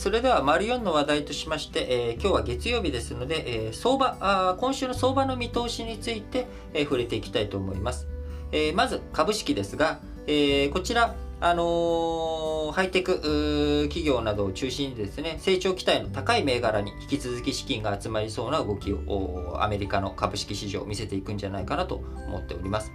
それでは、丸4の話題としまして、えー、今日は月曜日ですので、えー、相場あ、今週の相場の見通しについて、えー、触れていきたいと思います。えー、まず、株式ですが、えー、こちら、あのー、ハイテク企業などを中心にですね、成長期待の高い銘柄に引き続き資金が集まりそうな動きをアメリカの株式市場を見せていくんじゃないかなと思っております。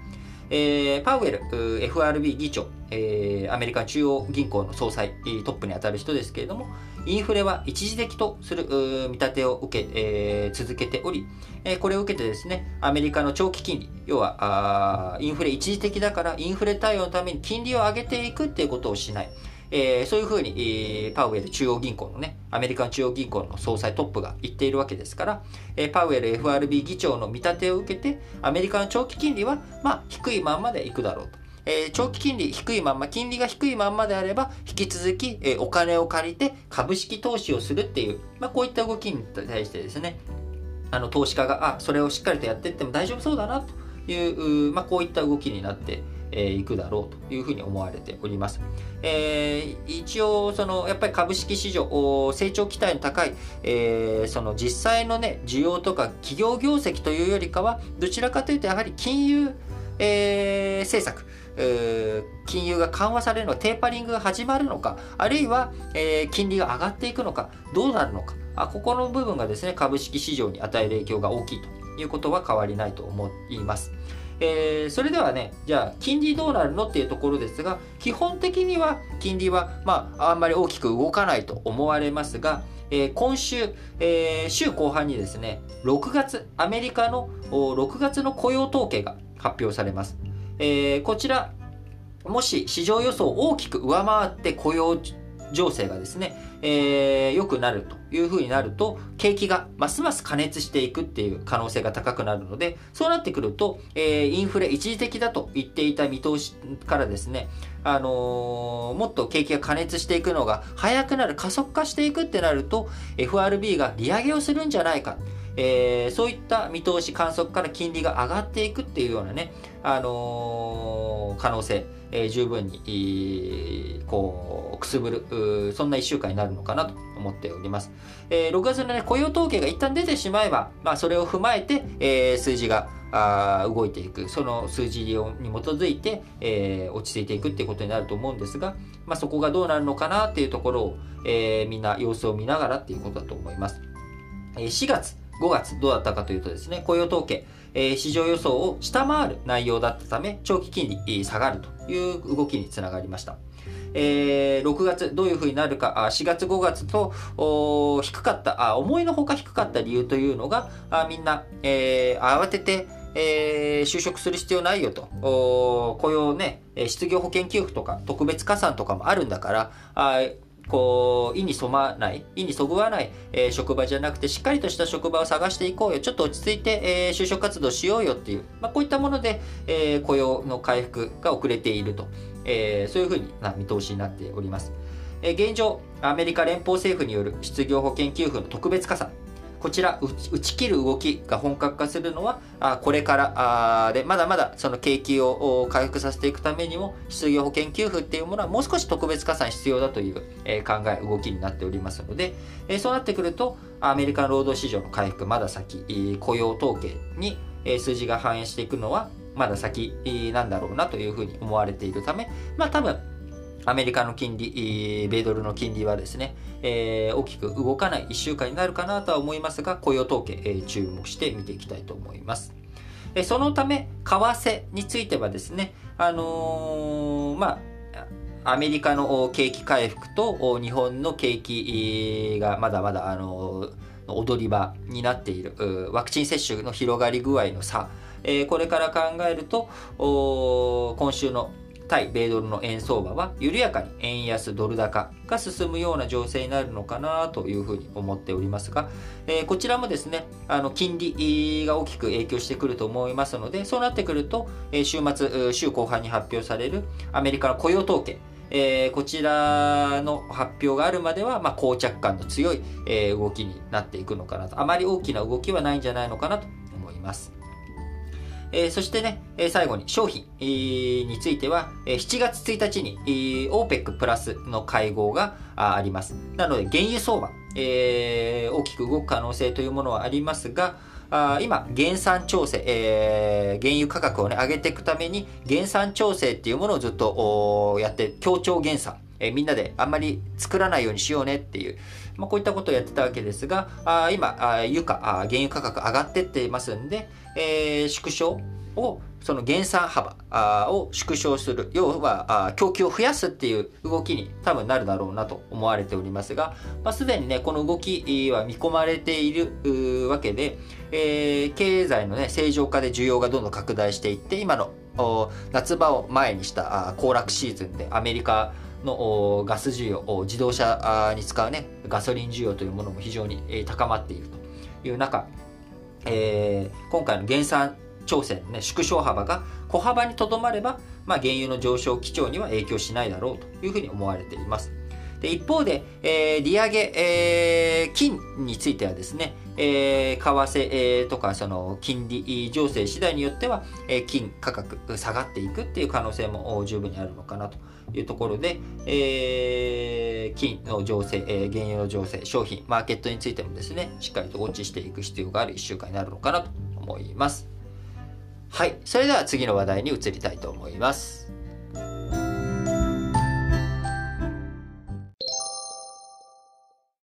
えー、パウエル、FRB 議長、えー、アメリカ中央銀行の総裁、トップに当たる人ですけれども、インフレは一時的とする見立てを受け、えー、続けており、えー、これを受けてですね、アメリカの長期金利、要はあインフレ一時的だからインフレ対応のために金利を上げていくっていうことをしない。えー、そういうふうに、えー、パウエル中央銀行のね、アメリカの中央銀行の総裁トップが言っているわけですから、えー、パウエル FRB 議長の見立てを受けて、アメリカの長期金利は、まあ、低いまんまでいくだろうと。えー、長期金利低いまんま、金利が低いまんまであれば、引き続き、えー、お金を借りて株式投資をするっていう、まあ、こういった動きに対してですね、あの投資家が、あ、それをしっかりとやっていっても大丈夫そうだなという、まあ、こういった動きになってえーいくだろうというふうに思われております。えー、一応、その、やっぱり株式市場、成長期待の高い、えー、その実際のね、需要とか企業業績というよりかは、どちらかというと、やはり金融、えー、政策、えー、金融が緩和されるのか、テーパリングが始まるのか、あるいは、えー、金利が上がっていくのか、どうなるのか、あここの部分がですね、株式市場に与える影響が大きいということは変わりないと思います。えー、それではね、じゃあ、金利どうなるのっていうところですが、基本的には金利は、まあ、あんまり大きく動かないと思われますが、えー、今週、えー、週後半にですね、6月、アメリカの6月の雇用統計が発表されます。えー、こちら、もし市場予想を大きく上回って雇用情勢がですね、えー、良くなるというふうになると、景気がますます加熱していくっていう可能性が高くなるので、そうなってくると、えー、インフレ一時的だと言っていた見通しからですね、あのー、もっと景気が加熱していくのが早くなる、加速化していくってなると、FRB が利上げをするんじゃないか。えー、そういった見通し、観測から金利が上がっていくっていうようなね、あのー、可能性、えー、十分に、えー、こう、くすぶる、そんな一週間になるのかなと思っております。えー、6月のね、雇用統計が一旦出てしまえば、まあ、それを踏まえて、えー、数字が、あ動いていく、その数字に基づいて、えー、落ち着いていくっていうことになると思うんですが、まあ、そこがどうなるのかなっていうところを、えー、みんな様子を見ながらっていうことだと思います。えー、4月、5月どうだったかというとですね、雇用統計、えー、市場予想を下回る内容だったため、長期金利下がるという動きにつながりました。えー、6月どういうふうになるか、4月5月と低かったあ、思いのほか低かった理由というのが、あみんな、えー、慌てて、えー、就職する必要ないよと。雇用ね、失業保険給付とか特別加算とかもあるんだから、あこう、意に染まない、意にそぐわない、えー、職場じゃなくて、しっかりとした職場を探していこうよ。ちょっと落ち着いて、えー、就職活動しようよっていう、まあ、こういったもので、えー、雇用の回復が遅れていると、え、そういうふうな見通しになっております。え、現状、アメリカ連邦政府による失業保険給付の特別加算、こちら打ち切る動きが本格化するのはあこれからあでまだまだその景気を回復させていくためにも失業保険給付っていうものはもう少し特別加算必要だという、え、考え動きになっておりますので、え、そうなってくるとアメリカの労働市場の回復まだ先、雇用統計に、数字が反映していくのはまだ先なんだろうなというふうに思われているためまあ多分アメリカの金利、米ドルの金利はですね、えー、大きく動かない1週間になるかなとは思いますが、雇用統計、えー、注目して見ていきたいと思います。えー、そのため、為替についてはですね、あのー、まあ、アメリカの景気回復と日本の景気がまだまだ、あの踊り場になっているワクチン接種の広がり具合の差、これから考えると今週の対米ドルの円相場は緩やかに円安ドル高が進むような情勢になるのかなというふうに思っておりますが、えー、こちらもですね、あの金利が大きく影響してくると思いますので、そうなってくると、え、週末、週後半に発表されるアメリカの雇用統計、えー、こちらの発表があるまでは、まあ、膠着感の強い、え、動きになっていくのかなと。あまり大きな動きはないんじゃないのかなと思います。えー、そしてね、え最後に商品、えー、については、え7月1日に、えー、OPEC プラスの会合があります。なので、原油相場、え大きく動く可能性というものはありますが、あ今、減産調整、えー、原油価格をね、上げていくために、減産調整っていうものをずっとやって、協調減産、えー、みんなであんまり作らないようにしようねっていう、まあ、こういったことをやってたわけですが、あ今あ、油価あ、原油価格上がってっていますんで、えー、縮小をその減産幅を縮小する。要は供給を増やすっていう動きに多分なるだろうなと思われておりますが、まあ、すでにねこの動きは見込まれているわけで、えー、経済のね正常化で需要がどんどん拡大していって今の夏場を前にした行楽シーズンでアメリカのガス需要自動車に使うねガソリン需要というものも非常に高まっているという中、えー、今回の減産調整の、ね、縮小幅が小幅にとどまれば、まあ、原油の上昇基調には影響しないだろうというふうに思われています。で一方で、えー、利上げ、えー、金についてはですね、えー、為替、えー、とかその金利情勢次第によっては、えー、金価格下がっていくっていう可能性も十分にあるのかなというところで、えー、金の情勢、えー、原油の情勢、商品、マーケットについてもですね、しっかりとウォッチしていく必要がある1週間になるのかなと思います。はい。それでは次の話題に移りたいと思います。